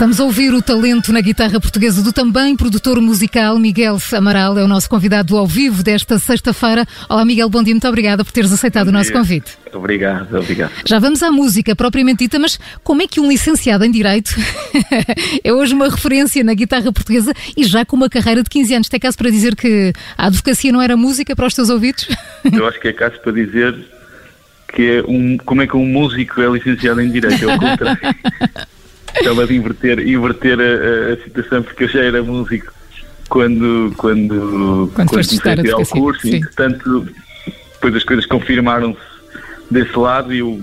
Estamos a ouvir o talento na guitarra portuguesa do também produtor musical Miguel Amaral, é o nosso convidado ao vivo desta sexta-feira. Olá Miguel, bom dia, muito obrigada por teres aceitado o nosso convite. Obrigado, obrigado. Já vamos à música propriamente dita, mas como é que um licenciado em Direito é hoje uma referência na guitarra portuguesa e já com uma carreira de 15 anos? Tem caso para dizer que a advocacia não era música para os teus ouvidos? Eu acho que é caso para dizer que é um, como é que um músico é licenciado em Direito, é o contrário. Estava de inverter, inverter a, a, situação porque eu já era músico quando, quando, quando, quando comecei a tirar o curso sim. e, portanto, depois as coisas confirmaram-se desse lado e eu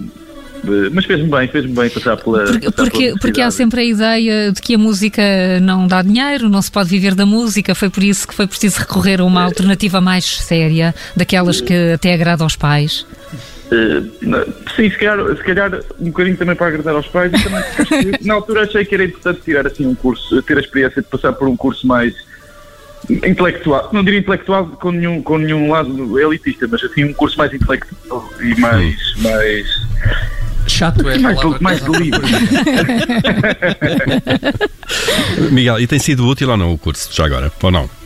mas fez-me bem, fez-me bem passar pela. Porque, porque, porque, há sempre a ideia de que a música não dá dinheiro, não se pode viver da música, foi por isso que foi preciso recorrer a uma alternativa mais séria, daquelas que até agrada aos pais. Uh, sim, se calhar, se calhar um bocadinho também para agradar aos pais e também na altura achei que era importante tirar assim um curso, ter a experiência de passar por um curso mais intelectual, não diria intelectual com nenhum, com nenhum lado elitista, mas assim um curso mais intelectual e mais, mais chato é mais, mais livre. Miguel, e tem sido útil ou não o curso já agora, ou não?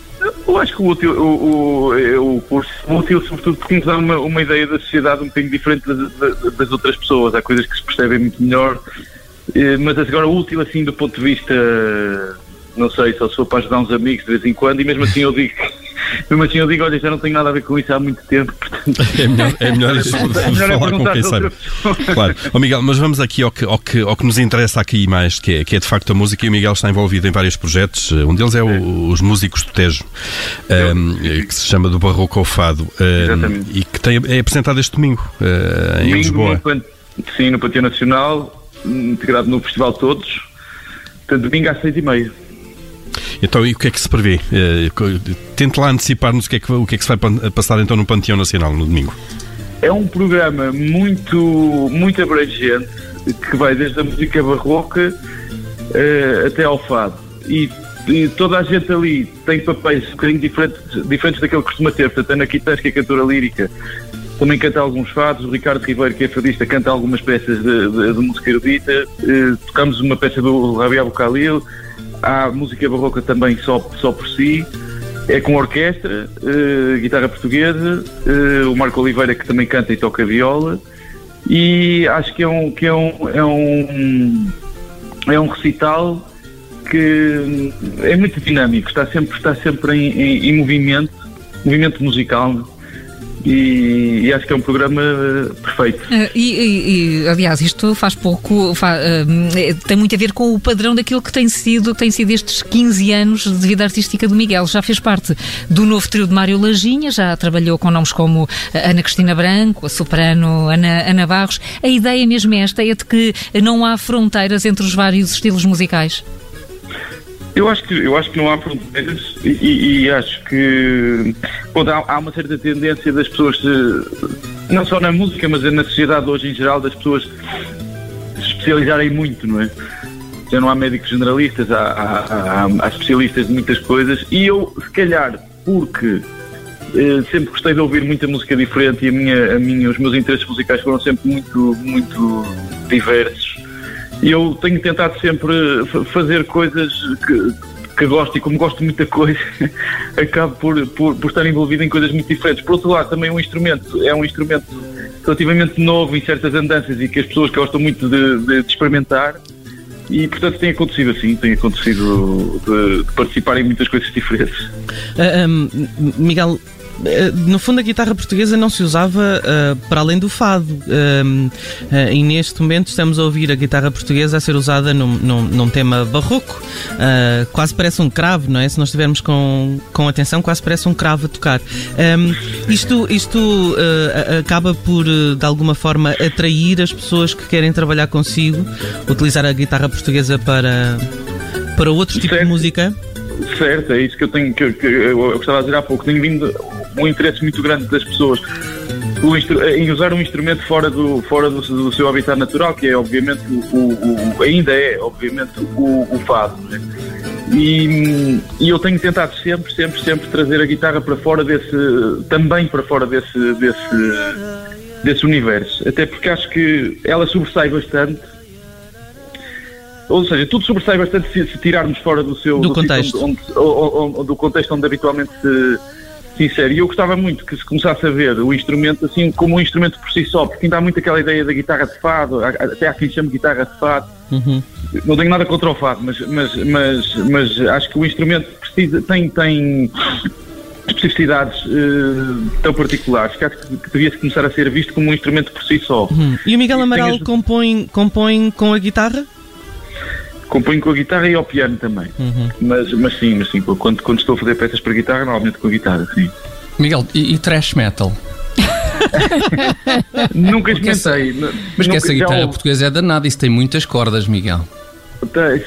Eu acho que o, útil, o, o, é o curso útil, sobretudo, porque nos dá uma, uma ideia da sociedade um bocadinho diferente das, das, outras pessoas. Há coisas que se percebem muito melhor, eh, mas agora útil, assim, do ponto de vista, não sei, só se for para ajudar uns amigos de vez em quando, e mesmo assim eu digo mesmo assim eu digo, olha, já não tenho nada a ver com isso há muito tempo, portanto... É melhor, é melhor, é melhor falar com quem sabe. Claro. Oh, Miguel, mas vamos aqui ao que, ao, que, ao que nos interessa aqui mais, que é, que é de facto a música, e o Miguel está envolvido em vários projetos, um deles é o, os Músicos do Tejo, um, que se chama do Barroco ao Fado, um, e que tem, é apresentado este domingo, uh, em domingo, Lisboa. Sim, no Panteão Nacional, integrado no Festival Todos, portanto, domingo às seis e meia. Então, e o que é que se prevê? Uh, tente lá antecipar-nos o, que é que, o que é que se vai passar então no Panteão Nacional no domingo. É um programa muito, muito abrangente que vai desde a música barroca uh, até ao fado. E, e, toda a gente ali tem papéis um bocadinho diferentes, diferentes daquele que costuma ter. Portanto, Ana Quitães, que é cantora lírica, também canta alguns fados. O Ricardo Ribeiro, que é fadista, canta algumas peças de, de, de música erudita. Uh, tocamos uma peça do Rabiabo Khalil há música barroca também só, só por si, é com orquestra, uh, guitarra portuguesa, uh, o Marco Oliveira que também canta e toca viola, e acho que é um, que é um, é um, é um recital que é muito dinâmico, está sempre, está sempre em, em, em movimento, movimento musical, e, e, acho que é um programa perfeito. Uh, e, e, aliás, isto faz pouco, uh, tem muito a ver com o padrão daquilo que tem sido, tem sido estes 15 anos de vida artística do Miguel. Já fez parte do novo trio de Mário Lajinha, já trabalhou com nomes como Ana Cristina Branco, a soprano Ana, Ana Barros. A ideia mesmo é esta, é de que não há fronteiras entre os vários estilos musicais. Eu acho que, eu acho que não há fronteiras e, e acho que há, há, uma certa tendência das pessoas, não só na música, mas na sociedade hoje em geral, das pessoas se especializarem muito, não é? Já não há médicos generalistas, há, há, há, há especialistas de muitas coisas e eu, se calhar, porque eh, sempre gostei de ouvir muita música diferente e a minha, a minha, os meus interesses musicais foram sempre muito, muito diversos e eu tenho tentado sempre fazer coisas que, que gosto e como gosto de muita coisa, acabo por, por, por, estar envolvido em coisas muito diferentes. Por outro lado, também um instrumento é um instrumento relativamente novo em certas andanças e que as pessoas gostam muito de, de, de experimentar. E, portanto, tem acontecido assim, tem acontecido de, de participar em muitas coisas diferentes. Uh, ah, um, Miguel, eh, no fundo a guitarra portuguesa não se usava uh, para além do fado uh, uh, e neste momento estamos a ouvir a guitarra portuguesa a ser usada num, num, num tema barroco quase parece um cravo, não é? Se nós estivermos com, com atenção quase parece um cravo a tocar um, isto, isto acaba por de alguma forma atrair as pessoas que querem trabalhar consigo utilizar a guitarra portuguesa para, para outro tipo certo. de música Certo, é isso que eu tenho que, que eu gostava de dizer há pouco. Tenho vindo um interesse muito grande das pessoas em usar um instrumento fora do, fora do, do seu habitat natural, que é obviamente o, o, o ainda é obviamente o, o fado. Né? E, e, eu tenho tentado sempre, sempre, sempre trazer a guitarra para fora desse, também para fora desse, desse, desse universo. Até porque acho que ela sobressai bastante ou seja, tudo sobressai bastante se, se tirarmos fora do seu do, do contexto, onde, onde, do contexto onde habitualmente se, se insere. E eu gostava muito que se começasse a ver o instrumento assim como um instrumento por si só, porque ainda há muito aquela ideia da guitarra de fado, até há quem chame guitarra de fado. Uhum. Não tenho nada contra o fado, mas, mas, mas, mas acho que o instrumento precisa, tem, tem especificidades uh, tão particulares que acho que devia começar a ser visto como um instrumento por si só. Uhum. E o Miguel Amaral compõe, compõe com a guitarra? Compõe com a guitarra e ao piano também. Uhum. Mas, mas sim, mas sim quando, quando estou a fazer peças para guitarra, normalmente com a guitarra, sim. Miguel, e, e trash metal? nunca experimentei. Mas que essa guitarra portuguesa é danada, isso tem muitas cordas, Miguel.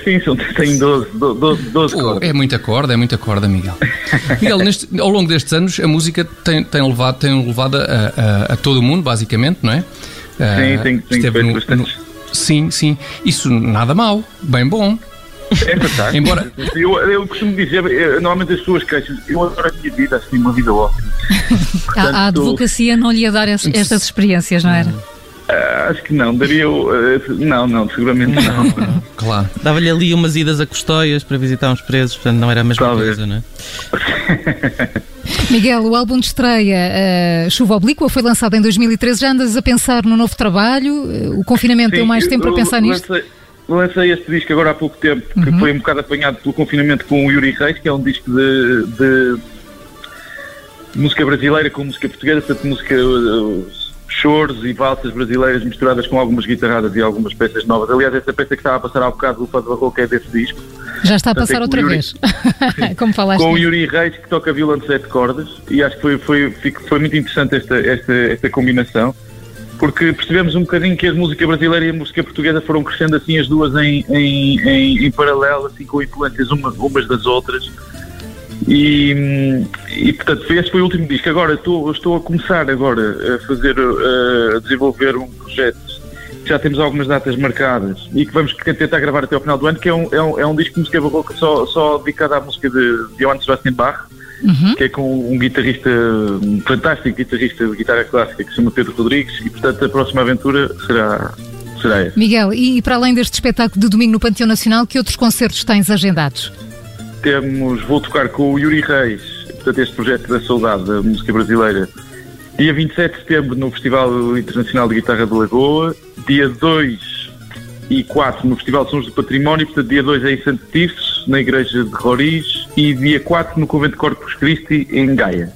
Sim, são, tem 12, 12, 12 cordas. É muita corda, é muita corda, Miguel. Miguel, neste, ao longo destes anos, a música tem, tem levado, tem levado a, a, a todo o mundo, basicamente, não é? Sim, uh, tem, tem feito no, bastante. No, Sim, sim. Isso nada mal, bem bom. É fantástico. Embora... eu, eu costumo dizer, eu, normalmente as pessoas queixam, eu adoro a minha vida, assim, uma vida ótima. Portanto, a, advocacia não lhe ia dar es, estas experiências, não era? Uh, acho que não, daria. Uh, não, não, seguramente não. não. claro. Dava-lhe ali umas idas a Custóias para visitar uns presos, portanto não era a mesma Talvez. coisa, não é? Miguel, o álbum de estreia uh, Chuva Oblíqua foi lançado em 2013. Já andas a pensar no novo trabalho? Uh, o confinamento Sim, deu mais tempo para pensar nisto? Lancei, lancei este disco agora há pouco tempo, que uhum. foi um bocado apanhado pelo confinamento com o Yuri Reis, que é um disco de, de música brasileira com música portuguesa, portanto música uh, choros e valsas brasileiras misturadas com algumas guitarradas e algumas peças novas. Aliás, essa peça que estava a passar há bocado, o Fado Barroco, é desse disco. Já está a passar outra Yuri, vez, como falaste. Com o Yuri Reis, que toca violão de sete cordas, e acho que foi, foi, foi muito interessante esta, esta, esta combinação, porque percebemos um bocadinho que a música brasileira e a música portuguesa foram crescendo assim as duas em, em, em, em paralelo, assim com influências uma, umas das outras. E, e portanto esse foi o último disco. Agora estou, estou a começar agora a fazer, a desenvolver um projeto já temos algumas datas marcadas e que vamos tentar gravar até ao final do ano, que é um, é um, é um disco de música barroca só, só dedicado à música de Johann Sebastian Bach, uhum. que é com um guitarrista, um fantástico guitarrista de guitarra clássica que se chama Pedro Rodrigues e portanto a próxima aventura será, será essa. Miguel, e para além deste espetáculo de domingo no Panteão Nacional, que outros concertos tens agendados? Temos, vou tocar com o Yuri Reis, portanto este projeto da saudade da música brasileira Dia 27 de setembro no Festival Internacional de Guitarra de Lagoa, dia 2 e 4 no Festival de Sons do Património, portanto dia 2 é em Santo Tirso, na Igreja de Roriz, e dia 4 no Convento de Corpus Christi, em Gaia.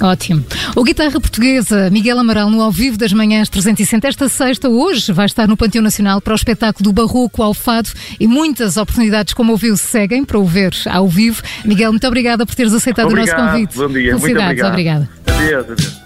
Ótimo. O guitarra portuguesa Miguel Amaral no Ao Vivo das Manhãs 360. Esta sexta, hoje, vai estar no Panteão Nacional para o espetáculo do Barroco ao Fado e muitas oportunidades, como ouviu, seguem para o ver ao vivo. Miguel, muito obrigada por teres aceitado obrigado, o nosso convite. Bom dia, muito obrigado. Obrigada. Adeus, adeus.